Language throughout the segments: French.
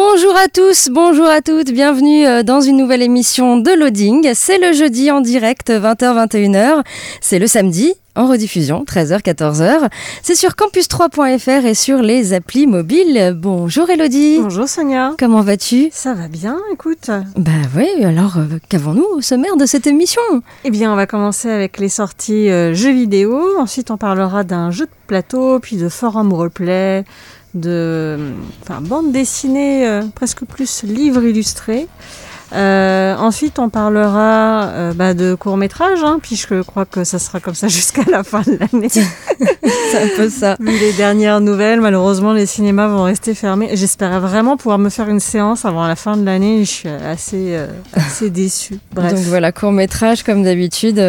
Bonjour à tous, bonjour à toutes, bienvenue euh, dans une nouvelle émission de Loading. C'est le jeudi en direct 20h-21h, c'est le samedi en rediffusion 13h-14h. C'est sur campus3.fr et sur les applis mobiles. Bonjour Elodie. Bonjour Sonia. Comment vas-tu? Ça va bien, écoute. Bah oui, alors euh, qu'avons-nous au sommaire de cette émission? Eh bien, on va commencer avec les sorties euh, jeux vidéo. Ensuite, on parlera d'un jeu de plateau, puis de forum roleplay de enfin, bande dessinée, euh, presque plus livre illustré. Euh, ensuite, on parlera euh, bah, de court métrage, hein, puis je crois que ça sera comme ça jusqu'à la fin de l'année. C'est un peu ça. Vu les dernières nouvelles, malheureusement, les cinémas vont rester fermés. J'espérais vraiment pouvoir me faire une séance avant la fin de l'année. Je suis assez, euh, assez déçue. Bref. Donc voilà, court métrage comme d'habitude.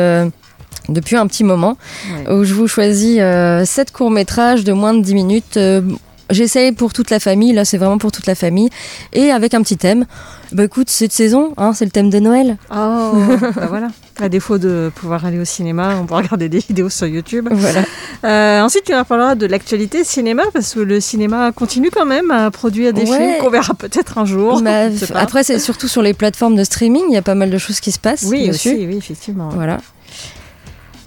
Depuis un petit moment, ouais. où je vous choisis euh, 7 courts métrages de moins de 10 minutes euh, J'essaye pour toute la famille, là c'est vraiment pour toute la famille, et avec un petit thème. Bah écoute, cette saison, hein, c'est le thème de Noël. Oh, bah voilà. À défaut de pouvoir aller au cinéma, on peut regarder des vidéos sur YouTube. Voilà. Euh, ensuite, tu nous parleras de l'actualité cinéma, parce que le cinéma continue quand même à produire des Ouais. films qu'on verra peut-être un jour. Bah, après, c'est surtout sur les plateformes de streaming, il y a pas mal de choses qui se passent oui, aussi, oui, effectivement. Voilà.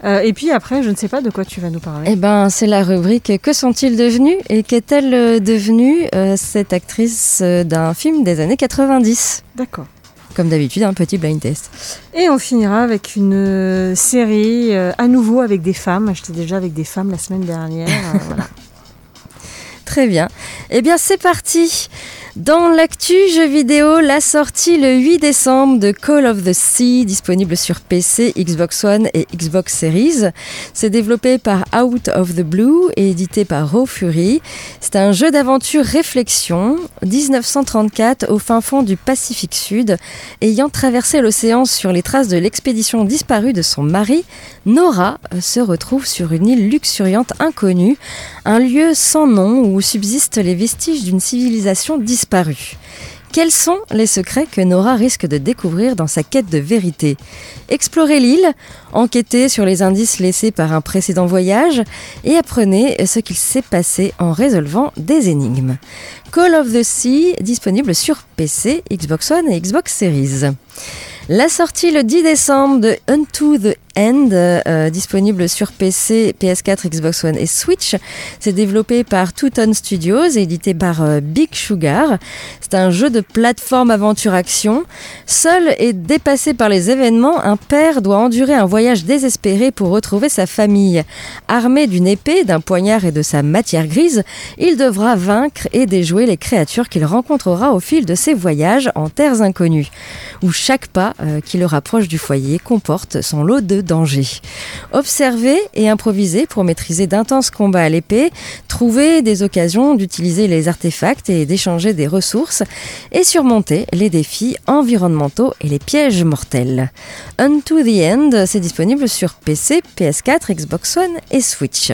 Euh, et puis après, je ne sais pas de quoi tu vas nous parler. Eh ben, c'est la rubrique Que sont-ils devenus Et qu'est-elle euh, devenue euh, cette actrice d'un film des années 90 D'accord. Comme d'habitude, un petit blind test. Et on finira avec une série euh, à nouveau avec des femmes. J'étais déjà avec des femmes la semaine dernière. voilà. Très bien. Eh bien, c'est parti. Dans l'actu jeu vidéo, la sortie le 8 décembre de Call of the Sea, disponible sur PC, Xbox One et Xbox Series. C'est développé par Out of the Blue et édité par Raw Fury. C'est un jeu d'aventure réflexion, 1934 au fin fond du Pacifique Sud. Ayant traversé l'océan sur les traces de l'expédition disparue de son mari, Nora euh, se retrouve sur une île luxuriante inconnue, un lieu sans nom où subsistent les vestiges d'une civilisation disparue. Quels sont les secrets que Nora risque de découvrir dans sa quête de vérité? Explorez l'île, enquêtez sur les indices laissés par un précédent voyage et apprenez ce qu'il s'est passé en résolvant des énigmes. Call of the Sea, disponible sur PC, Xbox One et Xbox Series. La sortie le 10 décembre de Unto the End, euh, disponible sur PC, PS4, Xbox One et Switch. C'est développé par Two Tone Studios et édité par euh, Big Sugar. C'est un jeu de plateforme aventure-action. Seul et dépassé par les événements, un père doit endurer un voyage désespéré pour retrouver sa famille. Armé d'une épée, d'un poignard et de sa matière grise, il devra vaincre et déjouer les créatures qu'il rencontrera au fil de ses voyages en terres inconnues, où chaque pas euh, qui le rapproche du foyer comporte son lot de dangers. Observer et improviser pour maîtriser d'intenses combats à l'épée, trouver des occasions d'utiliser les artefacts et d'échanger des ressources, et surmonter les défis environnementaux et les pièges mortels. Unto the End, c'est disponible sur PC, PS4, Xbox One et Switch.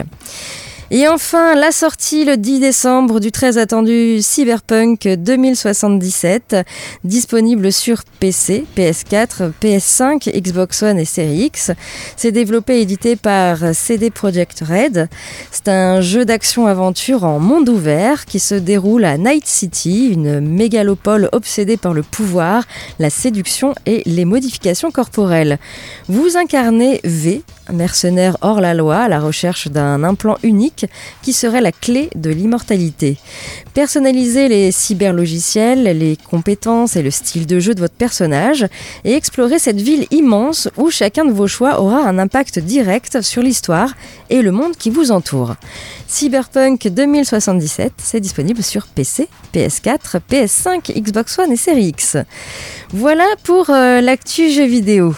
Et enfin, la sortie le 10 décembre du très attendu Cyberpunk 2077, disponible sur PC, PS4, PS5, Xbox One et Series X. C'est développé et édité par CD Projekt Red. C'est un jeu d'action-aventure en monde ouvert qui se déroule à Night City, une mégalopole obsédée par le pouvoir, la séduction et les modifications corporelles. Vous incarnez V, mercenaire hors la loi à la recherche d'un implant unique qui serait la clé de l'immortalité. Personnalisez les cyberlogiciels, les compétences et le style de jeu de votre personnage et explorez cette ville immense où chacun de vos choix aura un impact direct sur l'histoire et le monde qui vous entoure. Cyberpunk 2077, c'est disponible sur PC, PS4, PS5, Xbox One et Series X. Voilà pour euh, l'actu jeu vidéo.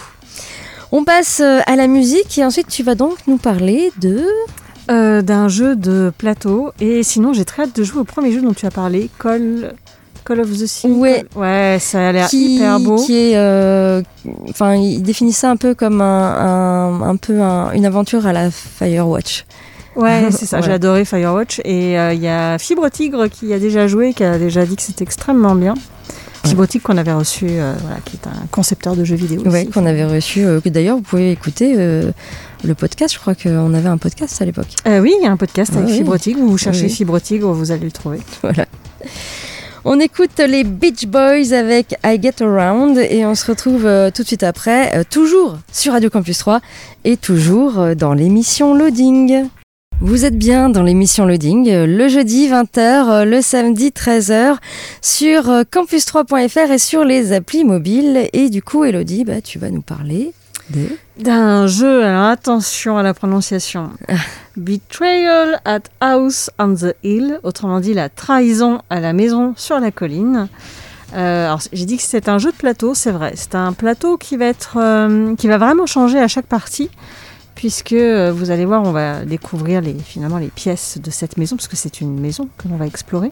On passe euh, à la musique et ensuite tu vas donc nous parler de... Euh, d'un jeu de plateau. Et sinon, j'ai très hâte de jouer au premier jeu dont tu as parlé, Call, Call of the Sea. Ouais. Ouais, ça a l'air hyper beau. qui est, euh, il définit ça un peu comme un, un- un peu un- une aventure à la Firewatch. Ouais, c'est ça, Ouais. j'ai adoré Firewatch. Et euh, il y a Fibre Tigre qui a déjà joué, qui a déjà dit que c'était extrêmement bien. Tigre qu'on avait reçu, euh, voilà, qui est un concepteur de jeux vidéo. Aussi. qu'on avait reçu. euh, D'ailleurs, vous pouvez écouter euh, le podcast. Je crois qu'on avait un podcast à l'époque. Euh, oui, il y a un podcast avec Ah oui. Vous cherchez Oui. Fibre Tigre, vous allez le trouver. Voilà. On écoute les Beach Boys avec I Get Around et on se retrouve tout de suite après, toujours sur Radio Campus 3 et toujours dans l'émission Loading. Vous êtes bien dans l'émission Loading, euh, le jeudi 20h, euh, le samedi 13h sur euh, campus3.fr et sur les applis mobiles. Et du coup, Elodie, bah, tu vas nous parler de... D'un jeu, alors attention à la prononciation. Betrayal at House on the Hill, autrement dit la trahison à la maison sur la colline. Euh, alors j'ai dit que c'est un jeu de plateau, c'est vrai. C'est un plateau qui va être, euh, qui va vraiment changer à chaque partie, puisque euh, vous allez voir, on va découvrir les, finalement les pièces de cette maison, parce que c'est une maison que l'on va explorer.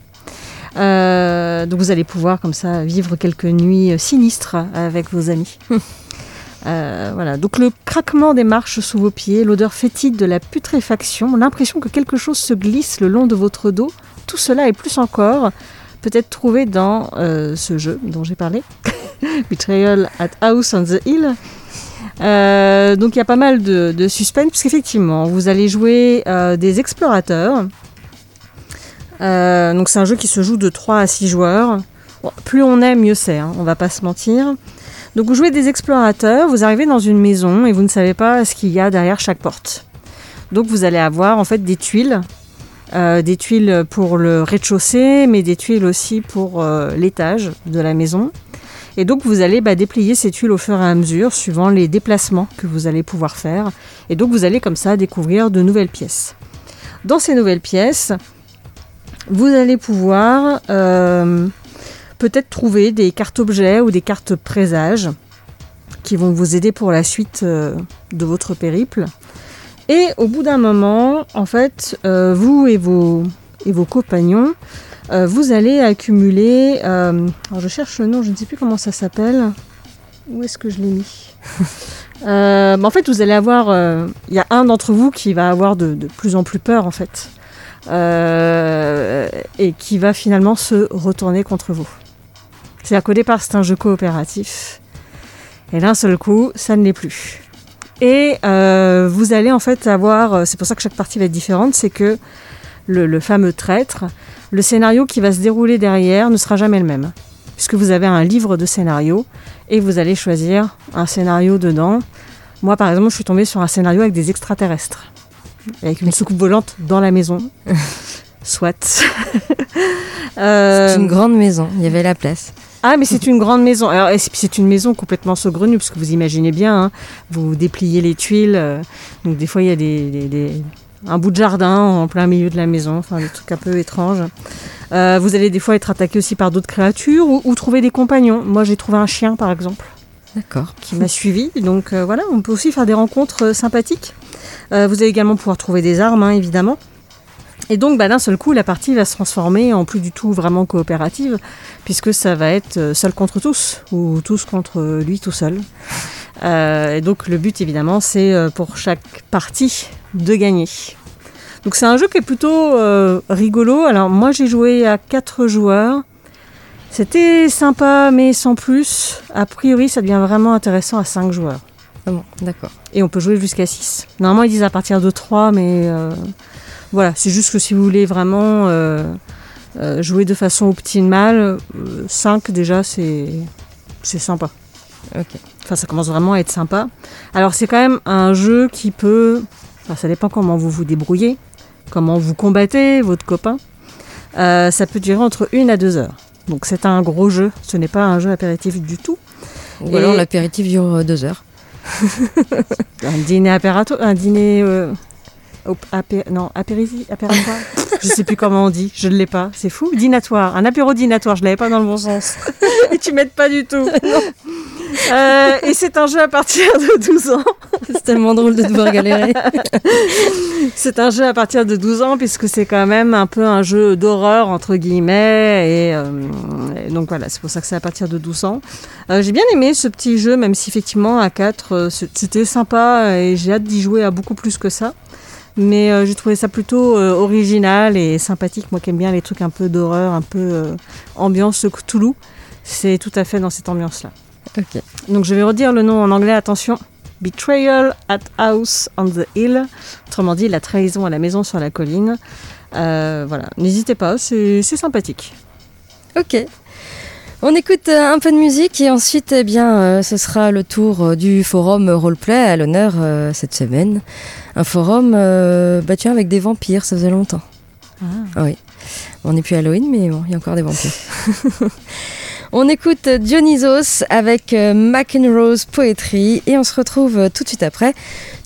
Euh, donc vous allez pouvoir comme ça vivre quelques nuits euh, sinistres avec vos amis. Euh, voilà, donc le craquement des marches sous vos pieds, l'odeur fétide de la putréfaction, l'impression que quelque chose se glisse le long de votre dos, tout cela et plus encore peut être trouvé dans euh, ce jeu dont j'ai parlé, Betrayal at House on the Hill. Euh, donc il y a pas mal de, de suspense, puisqu'effectivement, vous allez jouer euh, des explorateurs. Euh, donc c'est un jeu qui se joue de 3 à 6 joueurs. Plus on est, mieux c'est, hein, on va pas se mentir. Donc vous jouez des explorateurs, vous arrivez dans une maison et vous ne savez pas ce qu'il y a derrière chaque porte. Donc vous allez avoir en fait des tuiles, des tuiles pour le rez-de-chaussée, mais des tuiles aussi pour l'étage de la maison. Et donc vous allez bah, déplier ces tuiles au fur et à mesure, suivant les déplacements que vous allez pouvoir faire. Et donc vous allez comme ça découvrir de nouvelles pièces. Dans ces nouvelles pièces, vous allez pouvoir euh, peut-être trouver des cartes objets ou des cartes présages qui vont vous aider pour la suite euh, de votre périple. Et au bout d'un moment, en fait, euh, vous et vos, et vos compagnons, euh, vous allez accumuler. euh, alors je cherche le nom, je ne sais plus comment ça s'appelle. Où est-ce que je l'ai mis Euh, bah, En fait, vous allez avoir. Il y a un d'entre vous qui va avoir de, plus en plus peur, en fait. Et qui va finalement se retourner contre vous. C'est-à-dire qu'au départ, c'est un jeu coopératif. Et d'un seul coup, ça ne l'est plus. Et vous allez en fait avoir, c'est pour ça que chaque partie va être différente, c'est que le fameux traître, le scénario qui va se dérouler derrière ne sera jamais le même. Puisque vous avez un livre de scénario et vous allez choisir un scénario dedans. Moi, par exemple, je suis tombée sur un scénario avec des extraterrestres. Avec une soucoupe volante dans la maison. Soit. Euh, C'est une grande maison, il y avait la place. ah, mais c'est une grande maison. Alors, c'est c'est une maison complètement saugrenue, parce que vous imaginez bien, hein, vous dépliez les tuiles. euh, donc, des fois, il y a des, des- des- un bout de jardin en plein milieu de la maison, enfin, des trucs un peu étranges. Euh, vous allez des fois être attaqué aussi par d'autres créatures ou, ou trouver des compagnons. Moi, j'ai trouvé un chien, par exemple, D'accord. qui m'a suivi. Donc, euh, voilà, on peut aussi faire des rencontres euh, sympathiques. Vous allez également pouvoir trouver des armes, hein, évidemment. Et donc, bah, d'un seul coup, la partie va se transformer en plus du tout vraiment coopérative, puisque ça va être seul contre tous, ou tous contre lui tout seul. Euh, et donc, le but, évidemment, c'est euh, pour chaque partie de gagner. Donc, c'est un jeu qui est plutôt euh, rigolo. Alors, moi, j'ai joué à 4 joueurs. C'était sympa, mais sans plus. A priori, ça devient vraiment intéressant à 5 joueurs. Ah bon, d'accord. Et on peut jouer jusqu'à 6. Normalement, ils disent à partir de 3, mais euh, voilà, c'est juste que si vous voulez vraiment euh, jouer de façon optimale, 5 déjà, c'est c'est sympa. Ok. Enfin, ça commence vraiment à être sympa. Alors, c'est quand même un jeu qui peut. Enfin, ça dépend comment vous vous débrouillez, comment vous combattez votre copain. Euh, ça peut durer entre une à deux heures. Donc, c'est un gros jeu. Ce n'est pas un jeu apéritif du tout. Ou alors l'apéritif dure euh, deux heures. un dîner apérato, un dîner. Euh, apé, non, apéritif, apéritoire. je sais plus comment on dit, je ne l'ai pas, c'est fou. Dînatoire, un apéro dînatoire, je l'avais pas dans le bon sens. et tu m'aides pas du tout. Euh, et c'est un jeu à partir de 12 ans. c'est tellement drôle de devoir galérer. c'est un jeu à partir de 12 ans puisque c'est quand même un peu un jeu d'horreur entre guillemets. Et, euh, et donc voilà, c'est pour ça que c'est à partir de 12 ans. Euh, j'ai bien aimé ce petit jeu, même si effectivement à 4 euh, c'était sympa et j'ai hâte d'y jouer à beaucoup plus que ça. Mais j'ai trouvé ça plutôt original et sympathique. Moi qui aime bien les trucs un peu d'horreur, un peu ambiance Cthulhu, c'est tout à fait dans cette ambiance-là. Ok. Donc je vais redire le nom en anglais, attention. Betrayal at House on the Hill. Autrement dit, la trahison à la maison sur la colline. Euh, voilà, n'hésitez pas, c'est sympathique. Ok. On écoute euh, un peu de musique et ensuite, eh bien, euh, ce sera le tour du forum roleplay à l'honneur cette semaine. Un forum, euh, tiens, avec des vampires, ça faisait longtemps. Ah oui. On n'est plus Halloween, mais bon, il y a encore des vampires. on écoute Dionysos avec euh, McEnroe's Poetry et on se retrouve euh, tout de suite après,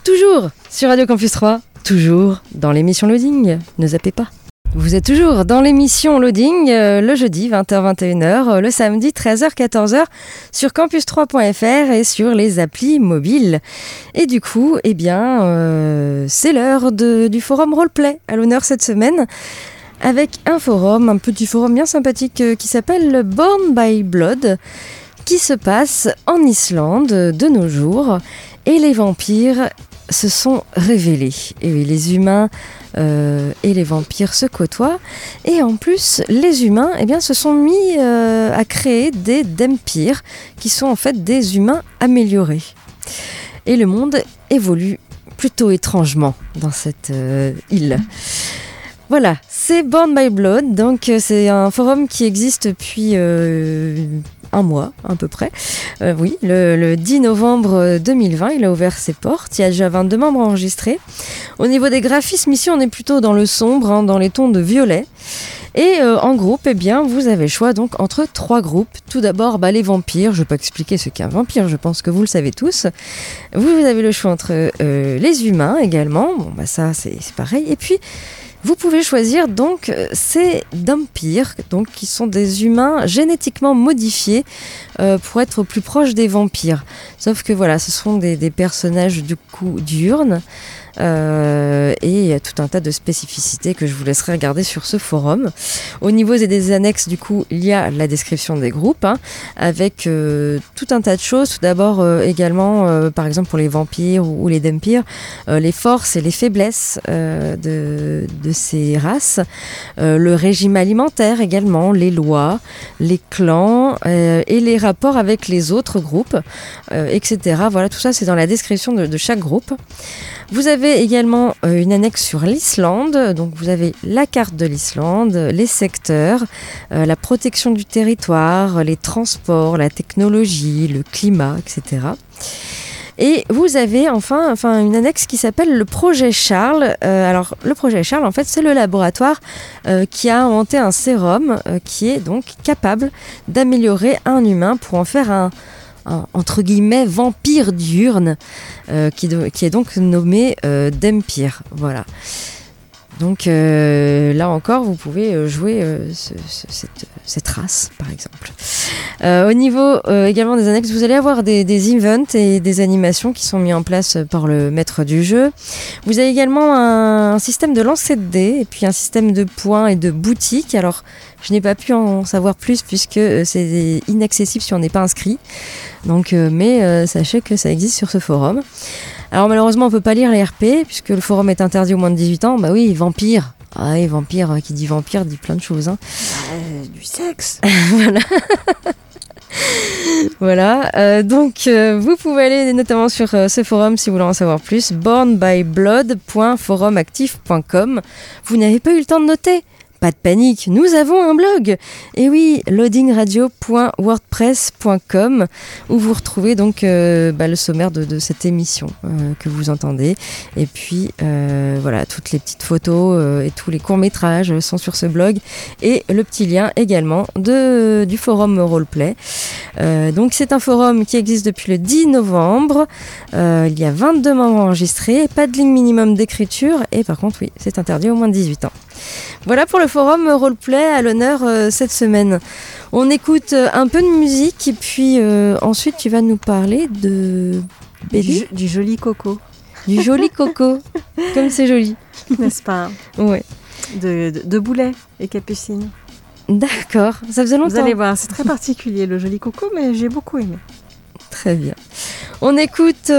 toujours sur Radio Campus 3, toujours dans l'émission Loading. Ne zappez pas. Vous êtes toujours dans l'émission Loading, euh, le jeudi 20h-21h, euh, le samedi 13h-14h sur campus3.fr et sur les applis mobiles. Et du coup, eh bien, c'est l'heure du forum roleplay à l'honneur cette semaine avec un forum, un petit forum bien sympathique euh, qui s'appelle Born by Blood, qui se passe en Islande de nos jours. Et les vampires se sont révélés. Et oui, les humains euh, et les vampires se côtoient. Et en plus, les humains eh bien, se sont mis euh, à créer des Dempires, qui sont en fait des humains améliorés. Et le monde évolue plutôt étrangement dans cette île. Voilà, c'est Born by Blood, donc euh, c'est un forum qui existe depuis euh, un mois à peu près. Euh, oui, le, le 10 novembre 2020, il a ouvert ses portes. Il y a déjà 22 membres enregistrés. Au niveau des graphismes, ici, on est plutôt dans le sombre, hein, dans les tons de violet. Et en groupe, eh bien, vous avez le choix donc entre trois groupes. Tout d'abord, bah, les vampires. Je ne vais pas expliquer ce qu'est un vampire, je pense que vous le savez tous. Vous, avez le choix entre les humains également. Bon, bah ça, c'est pareil. Et puis, vous pouvez choisir donc euh, ces vampires, donc qui sont des humains génétiquement modifiés euh, pour être plus proches des vampires. Sauf que voilà, ce sont des, des personnages du coup diurnes. Euh, et il y a tout un tas de spécificités que je vous laisserai regarder sur ce forum. Au niveau des- annexes, du coup, il y a la description des groupes, hein, avec euh, tout un tas de choses. Tout d'abord, euh, également, par exemple pour les vampires ou, les dempires, les forces et les faiblesses de, ces races, le régime alimentaire également, les lois, les clans et les rapports avec les autres groupes, etc. Voilà, tout ça c'est dans la description de, de chaque groupe. Vous avez également euh, une annexe sur l'Islande, donc vous avez la carte de l'Islande, les secteurs, euh, la protection du territoire, les transports, la technologie, le climat, etc. Et vous avez enfin, une annexe qui s'appelle le projet Charles. Euh, alors le projet Charles, en fait, c'est le laboratoire qui a inventé un sérum qui est donc capable d'améliorer un humain pour en faire un, entre guillemets vampire diurne euh, qui, qui est donc nommé euh, Dempire. Voilà. Donc euh, là encore, vous pouvez euh, jouer euh, ce- ce- cette, cette race, par exemple. Euh, au niveau euh, également des annexes, vous allez avoir des, des events et des animations qui sont mis en place par le maître du jeu. Vous avez également un, un système de lancer de dés et puis un système de points et de boutiques. Alors, je n'ai pas pu en savoir plus puisque euh, c'est inaccessible si on n'est pas inscrit. Donc, mais sachez que ça existe sur ce forum. Alors malheureusement, on peut pas lire les RP puisque le forum est interdit aux moins de 18 ans. Bah oui, vampire. Ah oui, vampire, euh, qui dit vampire dit plein de choses. Hein. du sexe. voilà. voilà. euh, donc, euh, vous pouvez aller notamment sur euh, ce forum si vous voulez en savoir plus. bornbyblood.forumactif.com. Vous n'avez pas eu le temps de noter pas de panique, nous avons un blog. Et oui, loadingradio.wordpress.com où vous retrouvez donc euh, bah, le sommaire de, cette émission euh, que vous entendez. Et puis euh, voilà, toutes les petites photos et tous les courts-métrages sont sur ce blog. Et le petit lien également du forum Roleplay. Donc c'est un forum qui existe depuis le 10 novembre. Il y a 22 membres enregistrés, pas de ligne minimum d'écriture et par contre oui, c'est interdit au moins de 18 ans. Voilà pour le forum Roleplay à l'honneur euh, cette semaine. On écoute euh, un peu de musique et puis euh, ensuite tu vas nous parler de du, du joli coco. Du joli coco, comme c'est joli. N'est-ce pas? Ouais. De, de, de boulet et capucine. D'accord, ça faisait longtemps. Vous allez voir, c'est très particulier le joli coco, mais j'ai beaucoup aimé. Très bien. On écoute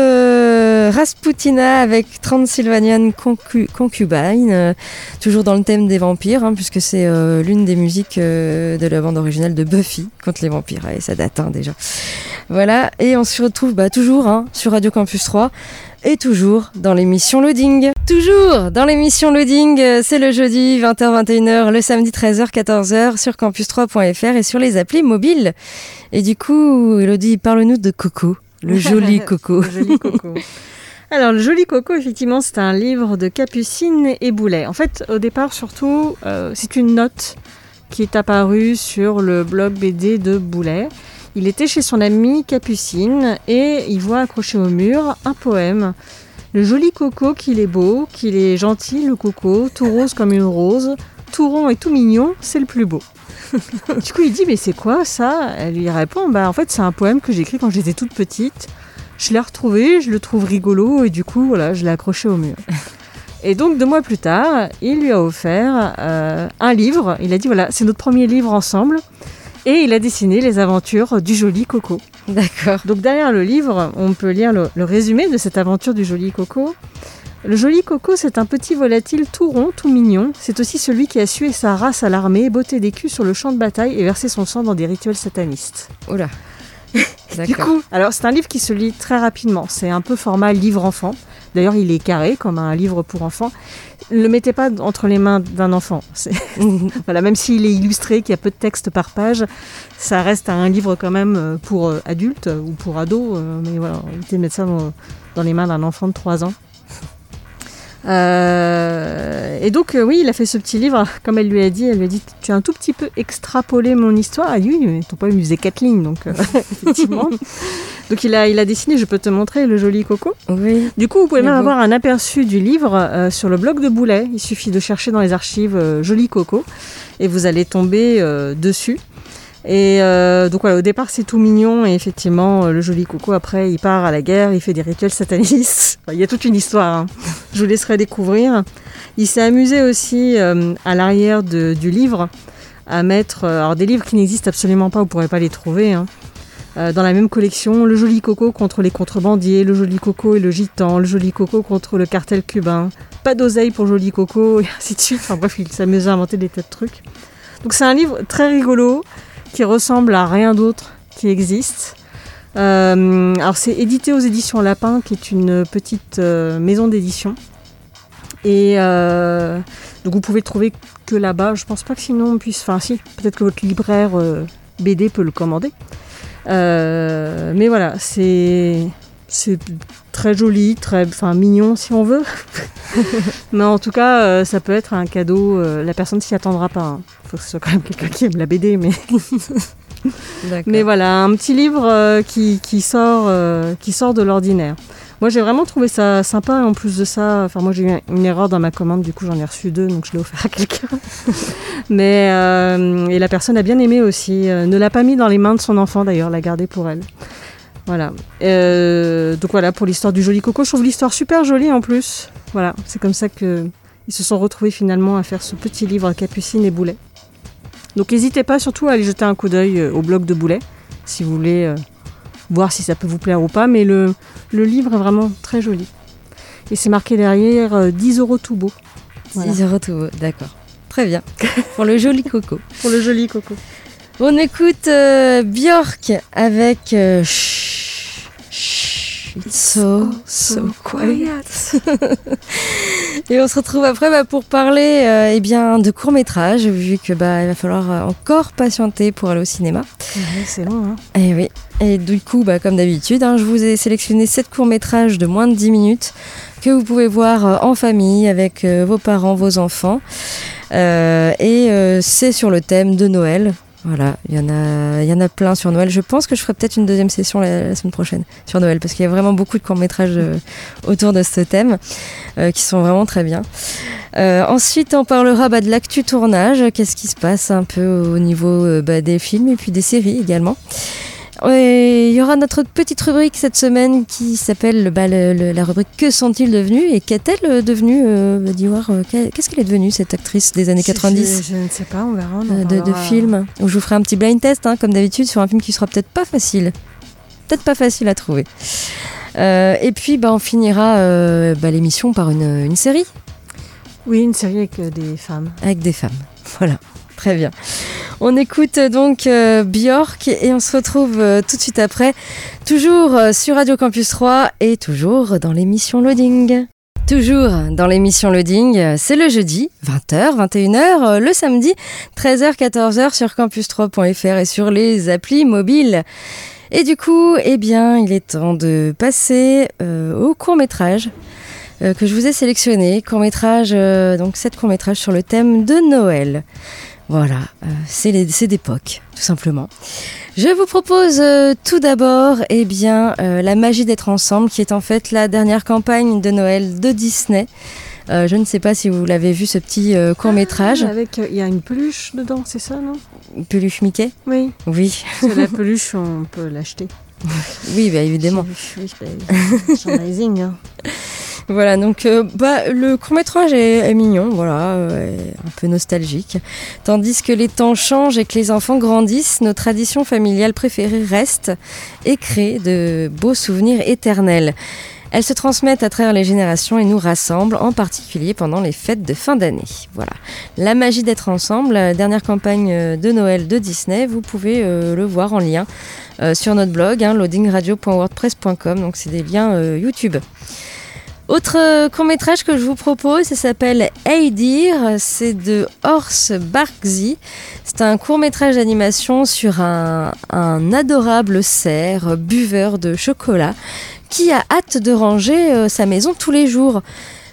Rasputina avec Transylvanian Concu Concubine, euh, toujours dans le thème des vampires, hein, puisque c'est euh, l'une des musiques euh, de la bande originale de Buffy contre les vampires. Et ça date hein, déjà. Voilà, et on se retrouve bah, toujours hein, sur Radio Campus 3 et toujours dans l'émission Loading. Toujours dans l'émission Loading, c'est le jeudi 20h-21h, le samedi 13h-14h sur campus3.fr et sur les applis mobiles. Et du coup, Elodie, parle-nous de Coco, le joli Coco. le joli Coco. Alors, le joli Coco, effectivement, c'est un livre de Capucine et Boulet. En fait, au départ, surtout, euh, c'est une note qui est apparue sur le blog BD de Boulet. Il était chez son amie Capucine et il voit accroché au mur un poème. Le joli coco qu'il est beau, qu'il est gentil, le coco, tout rose comme une rose, tout rond et tout mignon, c'est le plus beau. du coup, il dit Mais c'est quoi ça? Elle lui répond Bah, en fait, c'est un poème que j'ai écrit quand j'étais toute petite. Je l'ai retrouvé, je le trouve rigolo et du coup, voilà, je l'ai accroché au mur. Et donc, deux mois plus tard, il lui a offert euh, un livre. Il a dit Voilà, c'est notre premier livre ensemble. Et il a dessiné les aventures du joli Coco. D'accord. Donc derrière le livre, on peut lire le, le, résumé de cette aventure du joli Coco. Le joli Coco, c'est un petit volatile tout rond, tout mignon. C'est aussi celui qui a sué sa race à l'armée, botté des culs sur le champ de bataille et versé son sang dans des rituels satanistes. Oula. Du coup, alors c'est un livre qui se lit très rapidement. C'est un peu format livre enfant. D'ailleurs, il est carré comme un livre pour enfants. Ne le mettez pas entre les mains d'un enfant. voilà, même s'il est illustré, qu'il y a peu de texte par page, ça reste un livre quand même pour adultes ou pour ados. Mais voilà, évitez de mettre ça dans, dans les mains d'un enfant de 3 ans. Euh, et donc, euh, oui, il a fait ce petit livre. Comme elle lui a dit, elle lui a dit Tu as un tout petit peu extrapolé mon histoire. Elle a dit Oui, mais ton poème, faisait 4 lignes. Donc, euh, effectivement. donc, il a, il a dessiné, je peux te montrer, le joli coco. Oui. Du coup, vous pouvez même beau. avoir un aperçu du livre sur le blog de Boulet. Il suffit de chercher dans les archives Joli Coco et vous allez tomber dessus. Et euh, donc voilà, au départ c'est tout mignon et effectivement le joli coco après il part à la guerre, il fait des rituels satanistes. Enfin, il y a toute une histoire. Hein. Je vous laisserai découvrir. Il s'est amusé aussi euh, à l'arrière du livre à mettre euh, alors des livres qui n'existent absolument pas, vous pourrez pas les trouver. Hein. Euh, dans la même collection, le joli coco contre les contrebandiers, le joli coco et le gitan, le joli coco contre le cartel cubain, pas d'oseille pour joli coco et ainsi de suite. Enfin bref, il s'amuse à inventer des tas de trucs. Donc c'est un livre très rigolo qui ressemble à rien d'autre qui existe. Euh, alors c'est édité aux éditions Lapin, qui est une petite euh, maison d'édition. Et euh, donc vous pouvez trouver que là-bas. Je pense pas que sinon on puisse. Enfin si, peut-être que votre libraire BD peut le commander. mais voilà, c'est c'est très joli, très enfin mignon si on veut. mais en tout cas, ça peut être un cadeau. la personne s'y attendra pas. Hein faut que ce soit quand même quelqu'un qui aime la BD, mais. mais voilà, un petit livre euh, qui, qui, sort, euh, qui sort de l'ordinaire. Moi, j'ai vraiment trouvé ça sympa. En plus de ça, enfin, moi, j'ai eu une erreur dans ma commande, du coup, j'en ai reçu deux, donc je l'ai offert à quelqu'un. mais euh, et la personne a bien aimé aussi. ne l'a pas mis dans les mains de son enfant, d'ailleurs, l'a gardé pour elle. Voilà. donc voilà pour l'histoire du joli coco. Je trouve l'histoire super jolie en plus. Voilà, c'est comme ça que ils se sont retrouvés finalement à faire ce petit livre Capucine et Boulet. Donc n'hésitez pas surtout à aller jeter un coup d'œil au blog de Boulet, si vous voulez euh, voir si ça peut vous plaire ou pas. Mais le, le livre est vraiment très joli. Et c'est marqué derrière euh, 10 euros tout beau. Voilà. 10 euros tout beau, d'accord. Très bien. Pour le joli coco. Pour le joli coco. On écoute euh, Björk avec... Chut. It's so, so quiet. Et on se retrouve après bah, pour parler euh, eh bien, de court métrage, vu que bah, il va falloir euh, encore patienter pour aller au cinéma. c'est long. Hein. Et oui. Et du coup, bah, comme d'habitude, hein, je vous ai sélectionné 7 courts métrages de moins de 10 minutes que vous pouvez voir euh, en famille avec vos parents, vos enfants. Euh, et euh, c'est sur le thème de Noël. Voilà, il y, en a, il y en a plein sur Noël. Je pense que je ferai peut-être une deuxième session la, semaine prochaine sur Noël parce qu'il y a vraiment beaucoup de courts-métrages euh, autour de ce thème euh, qui sont vraiment très bien. Euh, ensuite, on parlera bah, de l'actu tournage, qu'est-ce qui se passe un peu au niveau bah, des films et puis des séries également. Et il y aura notre petite rubrique cette semaine qui s'appelle bah, la rubrique Que sont-ils devenus Et qu'est-elle euh, devenue euh, Dis-moi, euh, qu'est- Qu'est-ce qu'elle est devenue cette actrice des années Je- 90 Je, je ne sais pas, on verra. on en euh, de, de où je vous ferai un petit blind test, hein, comme d'habitude, sur un film qui sera peut-être pas facile. Peut-être pas facile à trouver. Euh, et puis, bah, on finira euh, bah, l'émission par une, une série Oui, une série avec des femmes. avec des femmes. Voilà, très bien. On écoute euh, donc euh, Björk et on se retrouve euh, tout de suite après, toujours euh, sur Radio Campus 3 et toujours dans l'émission Loading. Toujours dans l'émission Loading, c'est le jeudi, 20h, 21h, euh, le samedi, 13h, 14h sur campus3.fr et sur les applis mobiles. Et du coup, eh bien, il est temps de passer au court métrage que je vous ai sélectionné. Court métrage, donc sept courts métrages sur le thème de Noël. Voilà, euh, c'est d'époque, tout simplement. Je vous propose euh, tout d'abord, eh bien, euh, la magie d'être ensemble, qui est en fait la dernière campagne de Noël de Disney. Euh, je ne sais pas si vous l'avez vu ce petit court métrage. Ah, avec, il y a une peluche dedans, c'est ça, non? Peluche Mickey? Oui. Oui. Parce que la peluche, on peut l'acheter. Oui, bah, évidemment. Oui, bah, merchandising, hein. Voilà, donc euh, bah, le court-métrage est, est mignon, voilà, euh, un peu nostalgique. Tandis que les temps changent et que les enfants grandissent, nos traditions familiales préférées restent et créent de beaux souvenirs éternels. Elles se transmettent à travers les générations et nous rassemblent, en particulier pendant les fêtes de fin d'année. Voilà. La magie d'être ensemble, la dernière campagne euh, de Noël de Disney, vous pouvez euh, le voir en lien euh, sur notre blog, hein, loadingradio.wordpress.com, donc c'est des liens euh, YouTube. Autre euh, court-métrage que je vous propose, ça s'appelle Dear, c'est de Horst Barkzy. C'est un court-métrage d'animation sur un, adorable cerf buveur de chocolat qui a hâte de ranger euh, sa maison tous les jours.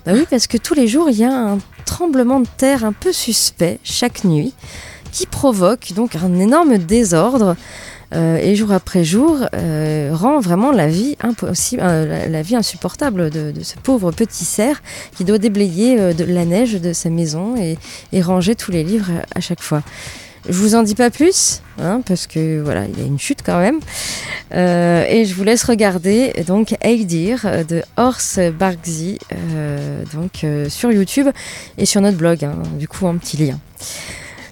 Bah oui, parce que tous les jours, il y a un tremblement de terre un peu suspect chaque nuit qui provoque donc un énorme désordre euh, et jour après jour euh, rend vraiment la vie impossible, euh, la, vie insupportable de, ce pauvre petit cerf qui doit déblayer de la neige de sa maison et, ranger tous les livres à, chaque fois. Je vous en dis pas plus, hein, parce que voilà, il y a une chute quand même. Et je vous laisse regarder donc de Horst Barkzy, euh, donc sur YouTube et sur notre blog, hein, du coup un petit lien.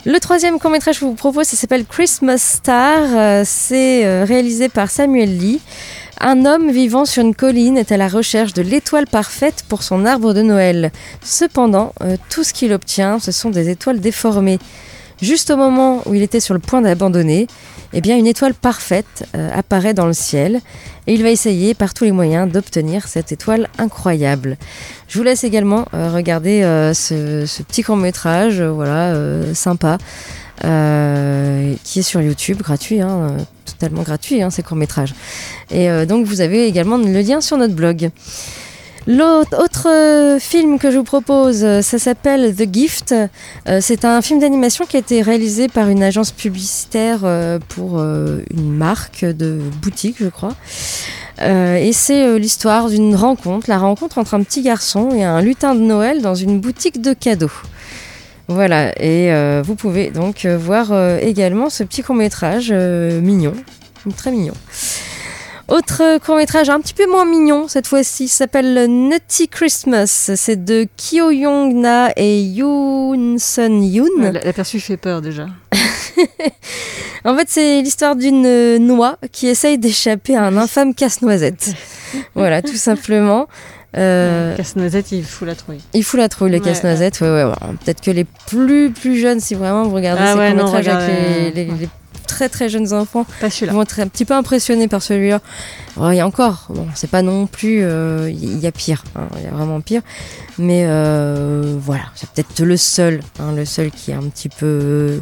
Le troisième court-métrage que je vous propose, ça s'appelle Christmas Star. Euh, C'est euh, réalisé par Samuel Lee. Un homme vivant sur une colline est à la recherche de l'étoile parfaite pour son arbre de Noël. Cependant, euh, tout ce qu'il obtient, ce sont des étoiles déformées. Juste au moment où il était sur le point d'abandonner, eh bien une étoile parfaite euh, apparaît dans le ciel et il va essayer par tous les moyens d'obtenir cette étoile incroyable. Je vous laisse également euh, regarder euh, ce, petit court métrage, voilà, sympa, qui est sur YouTube, gratuit, hein, totalement gratuit, hein, ces courts métrages. Et donc vous avez également le lien sur notre blog. L'autre autre, euh, film que je vous propose, euh, ça s'appelle The Gift. Euh, c'est un film d'animation qui a été réalisé par une agence publicitaire pour une marque de boutique, je crois. Et c'est l'histoire d'une rencontre, la rencontre entre un petit garçon et un lutin de Noël dans une boutique de cadeaux. Voilà, et vous pouvez donc voir également ce petit court-métrage euh, mignon, très mignon. Autre court-métrage un petit peu moins mignon cette fois-ci s'appelle Nutty Christmas. C'est de Kyo Young Na et Yoon Sun Yoon. L'aperçu fait peur déjà. En fait, c'est l'histoire d'une noix qui essaye d'échapper à un infâme casse-noisette. voilà, tout simplement. Euh, Casse-noisette, il faut la trouver. il faut la trouver, le Ouais, casse-noisette. Ouais, ouais. Peut-être que les plus plus jeunes, si vraiment vous regardez Ah ces courts-métrages avec les, les- les très très jeunes enfants vont être un petit peu impressionnés par celui-là. Oh, Il y a encore, bon, c'est pas non plus, euh, il y a pire, hein, il y a vraiment pire. Mais euh, voilà, c'est peut-être le seul, hein, le seul qui est un petit peu,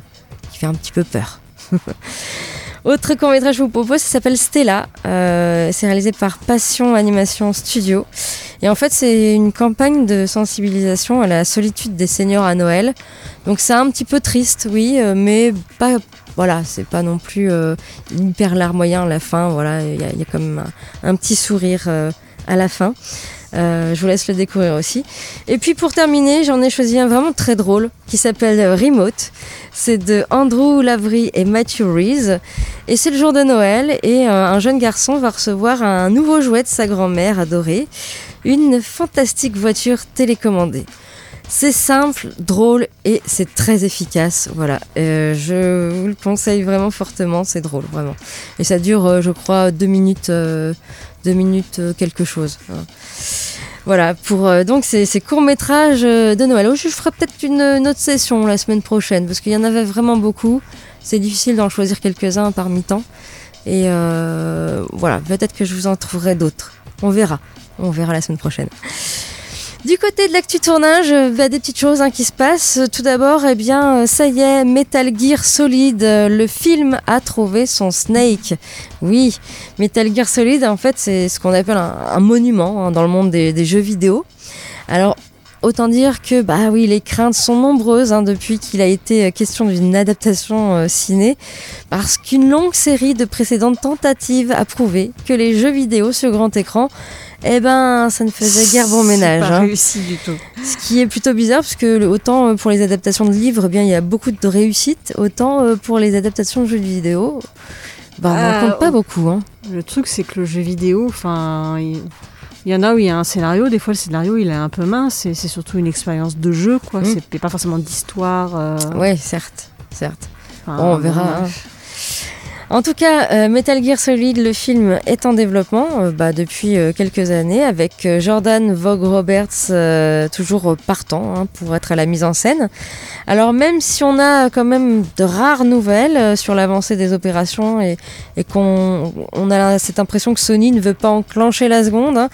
qui fait un petit peu peur. Autre court métrage que je vous propose, ça s'appelle Stella. Euh, c'est réalisé par Passion Animation Studio. Et en fait, c'est une campagne de sensibilisation à la solitude des seniors à Noël. Donc c'est un petit peu triste, oui, euh, mais pas, voilà, c'est pas non plus euh, hyper larmoyant à la fin. Voilà, il y, a- même un, petit sourire euh, à la fin. Je vous laisse le découvrir aussi. Et puis pour terminer, j'en ai choisi un vraiment très drôle qui s'appelle Remote. C'est de Andrew Lavery et Matthew Reese. Et c'est le jour de Noël et euh, un jeune garçon va recevoir un nouveau jouet de sa grand-mère adorée, une fantastique voiture télécommandée. C'est simple, drôle et c'est très efficace. Voilà, Euh, je vous le conseille vraiment fortement. C'est drôle, vraiment. Et ça dure, euh, je crois, deux minutes, deux minutes quelque chose. hein. Voilà, pour euh, donc ces, courts-métrages euh, de Noël. Je ferai peut-être une, une autre session la semaine prochaine parce qu'il y en avait vraiment beaucoup. C'est difficile d'en choisir quelques-uns parmi tant. Et euh, voilà, peut-être que je vous en trouverai d'autres. On verra. On verra la semaine prochaine. Du côté de l'actu tournage, euh, bah, des petites choses hein, qui se passent. Tout d'abord, eh bien, euh, ça y est, Metal Gear Solid, euh, le film a trouvé son Snake. Oui, Metal Gear Solid, en fait, c'est ce qu'on appelle un, monument hein, dans le monde des, jeux vidéo. Alors, autant dire que, bah oui, les craintes sont nombreuses hein, depuis qu'il a été euh, question d'une adaptation euh, ciné, parce qu'une longue série de précédentes tentatives a prouvé que les jeux vidéo sur grand écran, eh ben, ça ne faisait guère bon ménage. Pas hein. réussi du tout. Ce qui est plutôt bizarre, parce que autant euh, pour les adaptations de livres, eh bien, il y a beaucoup de réussite, autant euh, pour les adaptations de jeux vidéo, bah, on n'en Ah, compte pas beaucoup. Hein. Le truc, c'est que le jeu vidéo, enfin, il... il y en a où il y a un scénario. Des fois, le scénario, il est un peu mince. et C'est surtout une expérience de jeu, quoi. Mm. C'est pas forcément d'histoire. euh, Ouais, certes, certes. enfin, Bon, on verra. hein. En tout cas, euh, Metal Gear Solid, le film, est en développement euh, bah, depuis euh, quelques années avec Jordan Vogue Roberts toujours partant hein, pour être à la mise en scène. Alors même si on a quand même de rares nouvelles sur l'avancée des opérations et, qu'on on a cette impression que Sony ne veut pas enclencher la seconde, hein,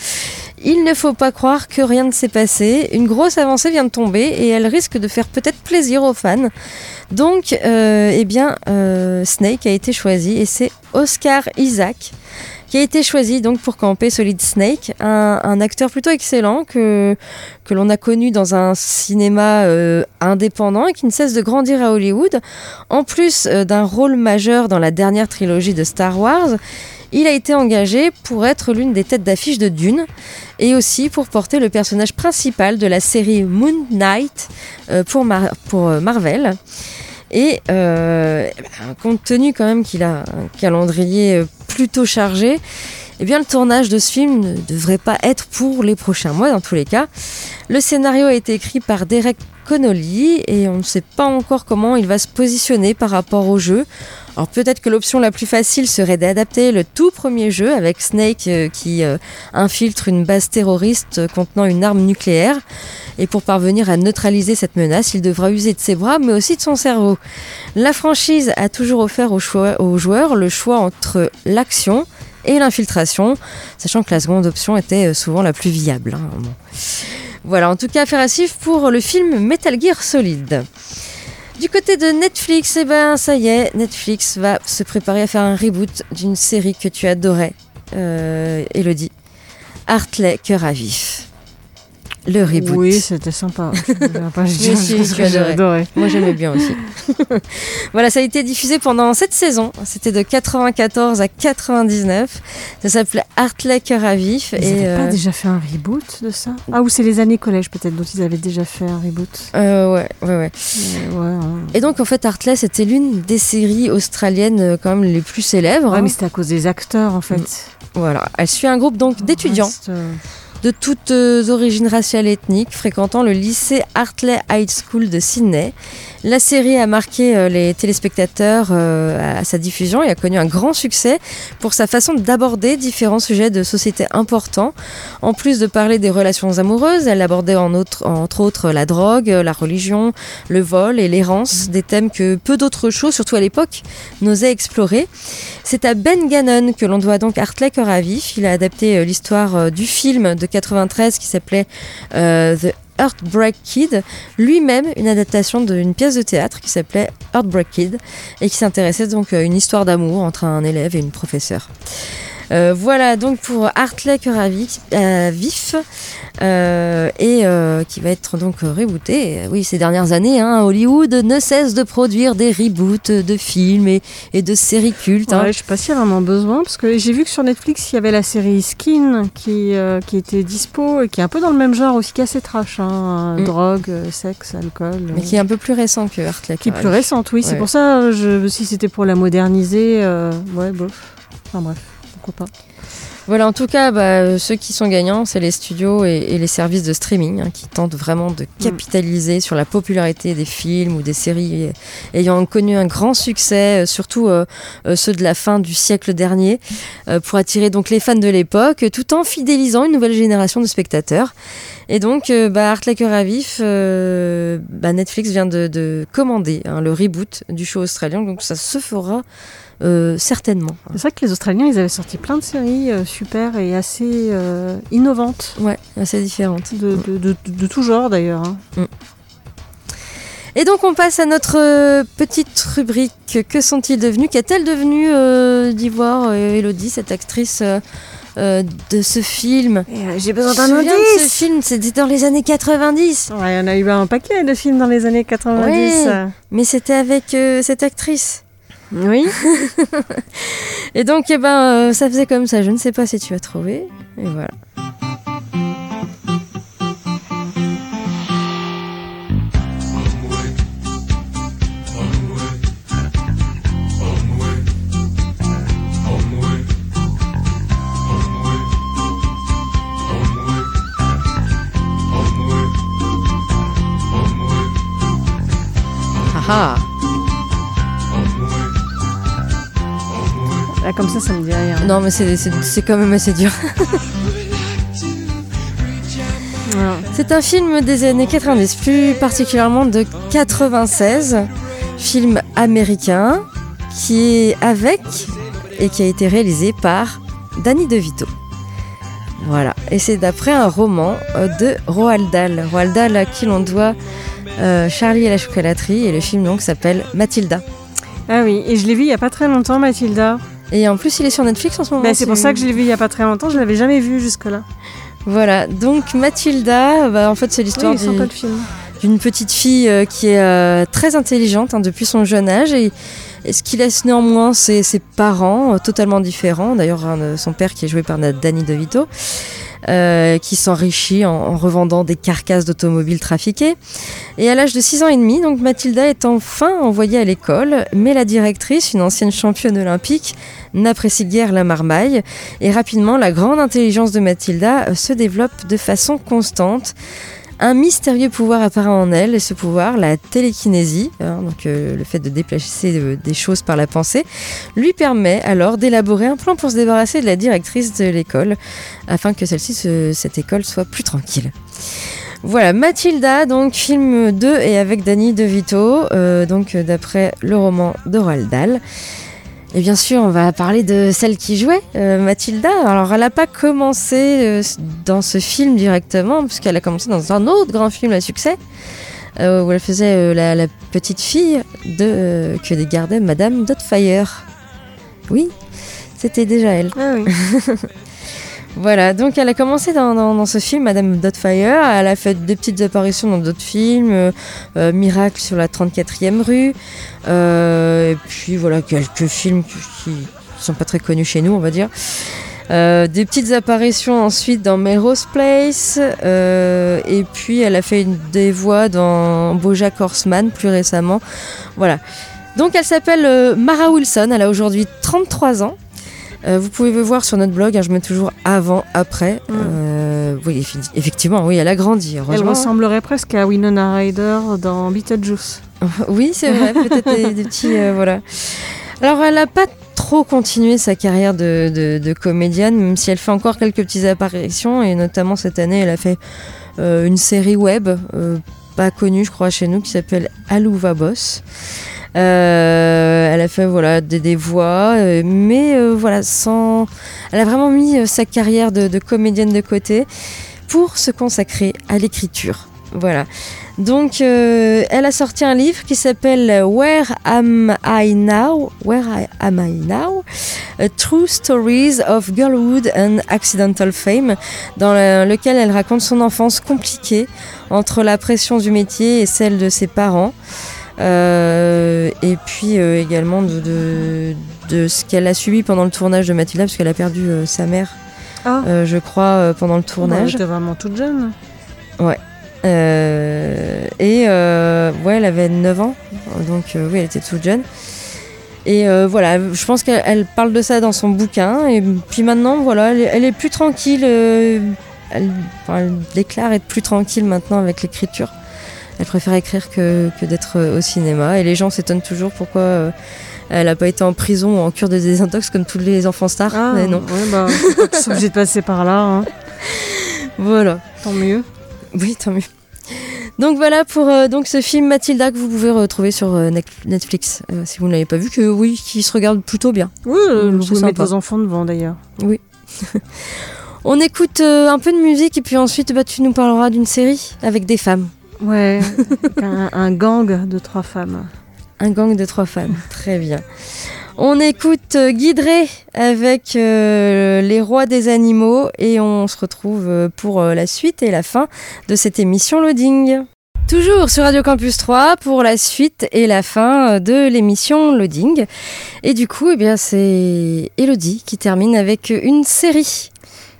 il ne faut pas croire que rien ne s'est passé. Une grosse avancée vient de tomber et elle risque de faire peut-être plaisir aux fans. Donc, euh, eh bien, euh, Snake a été choisi et c'est Oscar Isaac qui a été choisi donc pour camper Solid Snake, un, acteur plutôt excellent que, l'on a connu dans un cinéma euh, indépendant et qui ne cesse de grandir à Hollywood. En plus d'un rôle majeur dans la dernière trilogie de Star Wars, il a été engagé pour être l'une des têtes d'affiche de Dune et aussi pour porter le personnage principal de la série Moon Knight euh, pour, euh, Marvel. Et euh, eh ben, compte tenu quand même qu'il a un calendrier plutôt chargé, eh bien le tournage de ce film ne devrait pas être pour les prochains mois dans tous les cas. Le scénario a été écrit par Derek Connolly et on ne sait pas encore comment il va se positionner par rapport au jeu. Alors peut-être que l'option la plus facile serait d'adapter le tout premier jeu avec Snake euh, qui euh, infiltre une base terroriste contenant une arme nucléaire. Et pour parvenir à neutraliser cette menace, il devra user de ses bras mais aussi de son cerveau. La franchise a toujours offert aux joueurs le choix entre l'action et l'infiltration, sachant que la seconde option était euh, souvent la plus viable. hein. Voilà, en tout cas, affaire à pour le film Metal Gear Solid. Du côté de Netflix, eh ben ça y est, Netflix va se préparer à faire un reboot d'une série que tu adorais, euh, Elodie. Hartley Cœur à vif. Le reboot. Oui, c'était sympa. Je pas si, que adoré. Moi j'aimais bien aussi. voilà, ça a été diffusé pendant cette saison. C'était de 94 à 99. Ça s'appelait Hartley Cœur à vif. Ils et avaient pas euh, déjà fait un reboot de ça? Ah, ou c'est les années collège peut-être dont ils avaient déjà fait un reboot. euh, ouais, ouais, ouais. Hein. Et donc en fait, Hartley, c'était l'une des séries australiennes euh, quand même les plus célèbres. Ouais, hein. mais c'était à cause des acteurs en fait. Voilà, elle suit un groupe donc d'étudiants Reste, euh, de toutes euh, origines raciales et ethniques, fréquentant le lycée Hartley High School de Sydney. La série a marqué euh, les téléspectateurs euh, à sa diffusion et a connu un grand succès pour sa façon d'aborder différents sujets de société importants. En plus de parler des relations amoureuses, elle abordait en autre- entre autres la drogue, la religion, le vol et l'errance, des thèmes que peu d'autres shows, surtout à l'époque, n'osaient explorer. C'est à Ben Gannon que l'on doit donc Hartley Cœur à vif. Il a adapté l'histoire du film de 93 qui s'appelait euh, The Heartbreak Kid, lui-même une adaptation d'une pièce de théâtre qui s'appelait Heartbreak Kid et qui s'intéressait donc à une histoire d'amour entre un élève et une professeure. Euh, voilà donc pour Hartley Cœur à vif, à vif, euh, et euh, qui va être donc rebooté. Oui, ces dernières années, hein, Hollywood ne cesse de produire des reboots de films et, et de séries cultes. hein. Ouais, je sais pas s'il y a vraiment besoin, parce que j'ai vu que sur Netflix, il y avait la série Skin qui, euh, qui était dispo et qui est un peu dans le même genre aussi, qui est assez trash. Hein, Mm. Drogue, euh, sexe, alcool. Mais qui est un peu plus récent que Hartley. qui est plus récente, oui. C'est pour ça, euh, je, si c'était pour la moderniser, euh, ouais, bof. Enfin bref, pas. Voilà, en tout cas, bah, euh, ceux qui sont gagnants, c'est les studios et, et les services de streaming hein, qui tentent vraiment de capitaliser sur la popularité des films ou des séries ayant connu un grand succès, euh, surtout euh, euh, ceux de la fin du siècle dernier, euh, pour attirer donc les fans de l'époque, tout en fidélisant une nouvelle génération de spectateurs. Et donc, euh, bah, Cœur à vif, euh, bah, Netflix vient de, de commander hein, le reboot du show australien, donc ça se fera euh, certainement. C'est vrai que les Australiens, ils avaient sorti plein de séries euh, super et assez euh, innovantes. Ouais, assez différentes. De, de, de, de tout genre d'ailleurs. hein. Et donc on passe à notre petite rubrique Que sont-ils devenus? Qu'est-elle devenue d'Ivoire, Elodie, cette actrice euh, de ce film? J'ai besoin me souviens de ce film, c'était dans les années 90. Ouais, on a eu un paquet de films dans les années 90. Ouais, mais c'était avec euh, cette actrice. Oui. Et donc, eh ben, euh, ça faisait comme ça. Je ne sais pas si tu as trouvé. Et voilà. Ah Là, comme ça, ça me dit rien. Non, mais c'est- quand même assez dur. C'est un film des années 90, plus particulièrement de 96, film américain qui est avec et qui a été réalisé par Danny DeVito. Voilà, et c'est d'après un roman euh, de Roald Dahl. Roald Dahl à qui l'on doit euh, Charlie et la chocolaterie et le film donc s'appelle Mathilda. Ah oui, et je l'ai vu il y a pas très longtemps, Mathilda. Et en plus, il est sur Netflix en ce moment. Bah, c'est pour ça que je l'ai vu il y a pas très longtemps. Je l'avais jamais vu jusque-là. Voilà, donc Mathilda, bah, en fait c'est l'histoire Oui, d'une petite fille euh, qui est euh, très intelligente hein, depuis son jeune âge et, et ce qui laisse néanmoins ses, ses parents euh, totalement différents. D'ailleurs, son père qui est joué par Danny DeVito. Euh, qui s'enrichit en, en revendant des carcasses d'automobiles trafiquées. Et à l'âge de 6 ans et demi, donc Mathilda est enfin envoyée à l'école, mais la directrice, une ancienne championne olympique, n'apprécie guère la marmaille. Et rapidement, la grande intelligence de Mathilda se développe de façon constante. Un mystérieux pouvoir apparaît en elle, et ce pouvoir, la télékinésie, hein, euh, le fait de déplacer euh, des choses par la pensée, lui permet alors d'élaborer un plan pour se débarrasser de la directrice de l'école, afin que celle-ci, cette école, soit plus tranquille. Voilà, Mathilda, donc film 2 et avec Danny DeVito, euh, donc d'après le roman de Roald Dahl. Et bien sûr, on va parler de celle qui jouait, euh, Mathilda. Alors, elle n'a pas commencé euh, dans ce film directement, puisqu'elle a commencé dans un autre grand film à succès, euh, où elle faisait la, la petite fille de, que gardait Madame Dotfire. Oui, c'était déjà elle. Ah oui. Voilà, donc elle a commencé dans, dans- dans ce film, Madame Dotfire. Elle a fait des petites apparitions dans d'autres films, euh, euh, Miracle sur la 34e rue, euh, et puis voilà, quelques films qui, qui sont pas très connus chez nous, on va dire. Euh, des petites apparitions ensuite dans Melrose Place, euh, et puis elle a fait une, des voix dans Bojack Horseman plus récemment. Voilà. Donc elle s'appelle Mara Wilson, elle a aujourd'hui 33 ans. Euh, vous pouvez le voir sur notre blog, hein, je mets toujours avant, après. Mm. Euh, oui, effectivement, oui, elle a grandi. Elle ressemblerait presque à Winona Ryder dans Beetlejuice. Oui, c'est vrai, peut-être des, des petits. euh, voilà. Alors, elle n'a pas trop continué sa carrière de, de- de comédienne, même si elle fait encore quelques petites apparitions, et notamment cette année, elle a fait une série web, pas connue, je crois, chez nous, qui s'appelle Alouva Boss. Euh, elle a fait voilà des, voix, euh, mais euh, voilà sans. Elle a vraiment mis sa carrière de, comédienne de côté pour se consacrer à l'écriture. Voilà. Donc, elle a sorti un livre qui s'appelle Where Am I Now? Where Am I Now? True Stories of Girlhood and Accidental Fame, dans le- lequel elle raconte son enfance compliquée entre la pression du métier et celle de ses parents. Euh, et puis euh, également de, de, de ce qu'elle a subi pendant le tournage de Mathilda, parce qu'elle a perdu euh, sa mère, Ah. je crois, pendant le Elle tournage. était vraiment toute jeune. Euh, et ouais, elle avait 9 ans, donc oui, elle était toute jeune. Et voilà, je pense qu'elle elle parle de ça dans son bouquin. Et puis maintenant, voilà, elle, est- elle est plus tranquille. elle, enfin, elle déclare être plus tranquille maintenant avec l'écriture. Elle préfère écrire que, que d'être euh, au cinéma. Et les gens s'étonnent toujours pourquoi euh, elle n'a pas été en prison ou en cure de désintox comme tous les enfants stars. Ah, Mais non. Ouais, bah, ils sont obligés de passer par là. hein. Voilà. Tant mieux. Oui, tant mieux. Donc voilà pour euh, donc ce film Mathilda que vous pouvez retrouver sur euh, Net- Netflix euh, si vous ne l'avez pas vu que oui qui se regarde plutôt bien. Oui, vous c'est pouvez mettre vos enfants devant d'ailleurs. Oui. On écoute un peu de musique et puis ensuite bah, tu nous parleras d'une série avec des femmes. Ouais, un, un gang de trois femmes. Un gang de trois femmes. Très bien. On écoute Drey avec euh, Les Rois des Animaux et on se retrouve euh, pour euh, la suite et la fin de cette émission Loading. Toujours sur Radio Campus 3 pour la suite et la fin de l'émission Loading. Et du coup, eh bien, c'est Elodie qui termine avec une série.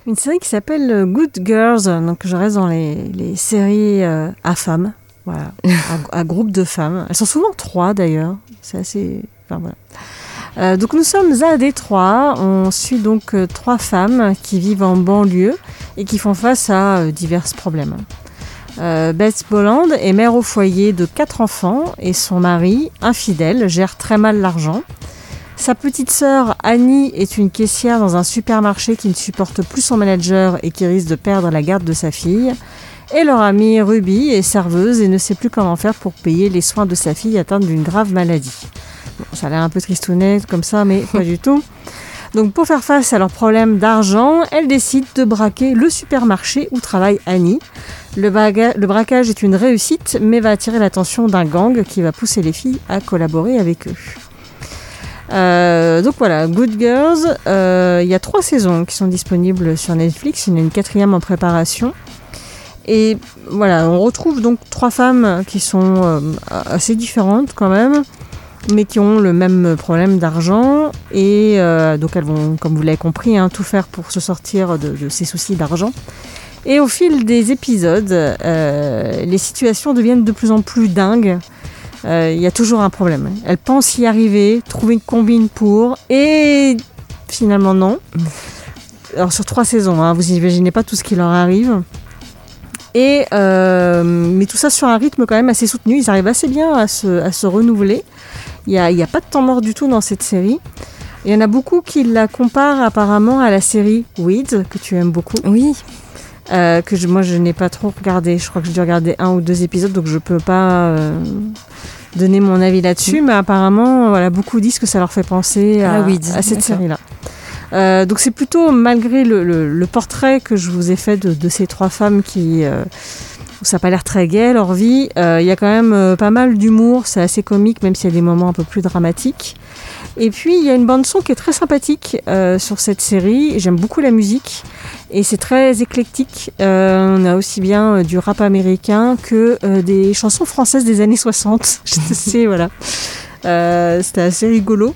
Une série qui s'appelle euh, Good Girls, donc je reste dans les, les séries euh, à femmes, voilà, à, à groupe de femmes. Elles sont souvent trois d'ailleurs, c'est assez... Enfin, voilà. Euh, donc nous sommes à Détroit, on suit donc euh, trois femmes qui vivent en banlieue et qui font face à euh, divers problèmes. Euh, Beth Bolland est mère au foyer de quatre enfants et son mari, infidèle, gère très mal l'argent. Sa petite sœur Annie est une caissière dans un supermarché qui ne supporte plus son manager et qui risque de perdre la garde de sa fille. Et leur amie Ruby est serveuse et ne sait plus comment faire pour payer les soins de sa fille atteinte d'une grave maladie. Bon, ça a l'air un peu tristounet comme ça, mais pas du tout. Donc pour faire face à leurs problèmes d'argent, elle décide de braquer le supermarché où travaille Annie. Le braquage est une réussite, mais va attirer l'attention d'un gang qui va pousser les filles à collaborer avec eux. Euh, donc voilà, Good Girls, euh, il y a trois saisons qui sont disponibles sur Netflix, il y en a une quatrième en préparation. Et voilà, on retrouve donc trois femmes qui sont euh, assez différentes quand même, mais qui ont le même problème d'argent. Et donc elles vont, comme vous l'avez compris, hein, tout faire pour se sortir de, de ces soucis d'argent. Et au fil des épisodes, les situations deviennent de plus en plus dingues. Euh, Il y a toujours un problème. Elles pensent y arriver, trouver une combine pour, et finalement non. Alors sur trois saisons, hein, vous imaginez pas tout ce qui leur arrive. Et euh, mais tout ça sur un rythme quand même assez soutenu. Ils arrivent assez bien à se, à se renouveler. Il n'y a, a pas de temps mort du tout dans cette série. Il y en a beaucoup qui la comparent apparemment à la série Weeds, que tu aimes beaucoup. Oui. Euh, que je- moi je n'ai pas trop regardé. Je crois que j'ai dû regarder un ou deux épisodes, donc je peux pas euh, donner mon avis là-dessus. Mais apparemment, voilà, beaucoup disent que ça leur fait penser à, Ah, à cette série-là. Euh, donc c'est plutôt malgré le, le- le portrait que je vous ai fait de, de ces trois femmes qui où ça n'a pas l'air très gai leur vie. euh, Il y a quand même euh, pas mal d'humour, c'est assez comique même s'il y a des moments un peu plus dramatiques. Et puis il y a une bande son qui est très sympathique euh, sur cette série. J'aime beaucoup la musique et c'est très éclectique. On a aussi bien du rap américain que des chansons françaises des années 60. Je sais, voilà. C'était assez rigolo.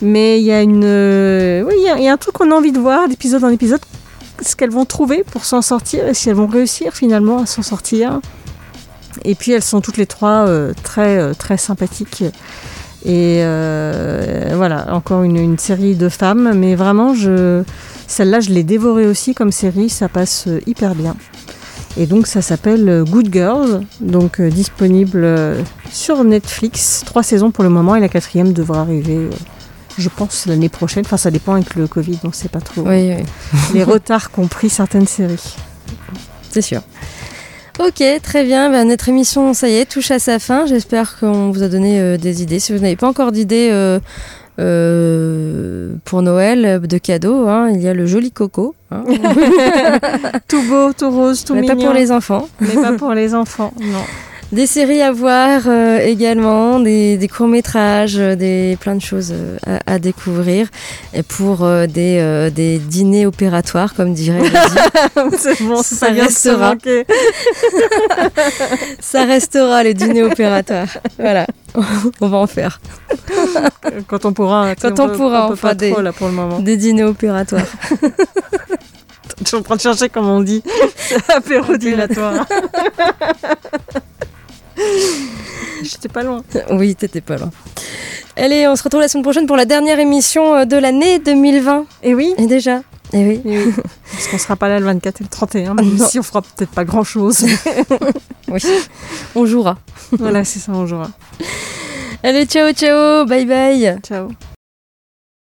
Mais il y a une, oui, il y, a un truc qu'on a envie de voir d'épisode en épisode, ce qu'elles vont trouver pour s'en sortir et si elles vont réussir finalement à s'en sortir. Et puis elles sont toutes les trois euh, très euh, très sympathiques. Et euh, voilà, encore une, série de femmes, mais vraiment, celle-là, je l'ai dévorée aussi comme série, ça passe hyper bien. Et donc ça s'appelle Good Girls, donc disponible sur Netflix, trois saisons pour le moment, et la quatrième devra arriver, je pense, l'année prochaine. Enfin, ça dépend avec le Covid, on sait pas trop Oui, oui, les retards qu'ont pris certaines séries. c'est sûr. Ok, très bien. Ben, notre émission, ça y est, touche à sa fin. J'espère qu'on vous a donné euh, des idées. Si vous n'avez pas encore d'idées euh, euh, pour Noël de cadeaux, hein, il y a le joli coco. hein. Tout beau, tout rose, tout Mais mignon. pas pour les enfants. Mais pas pour les enfants, non. Des séries à voir euh, également, des, des courts-métrages, euh, des, plein de choses euh, à, à découvrir. Et pour euh, des, euh, des dîners opératoires, comme dirait. C'est bon, Ça restera. Ça restera les dîners opératoires. Voilà, on va en faire. Quand on pourra. Quand on peut- pourra, peut pas des- trop, là, pour le moment. Des dîners opératoires. Je suis en train de chercher comment on dit. Apéro dilatoire. J'étais pas loin. Oui, t'étais pas loin. Allez, on se retrouve la semaine prochaine pour la dernière émission euh, de l'année 2020. Et oui. Et déjà Et oui. Et oui. Parce qu'on sera pas là le 24 et le 31, même Non. si on fera peut-être pas grand chose. oui. On jouera. voilà, c'est ça, on jouera. Allez, ciao, ciao, bye bye. Ciao.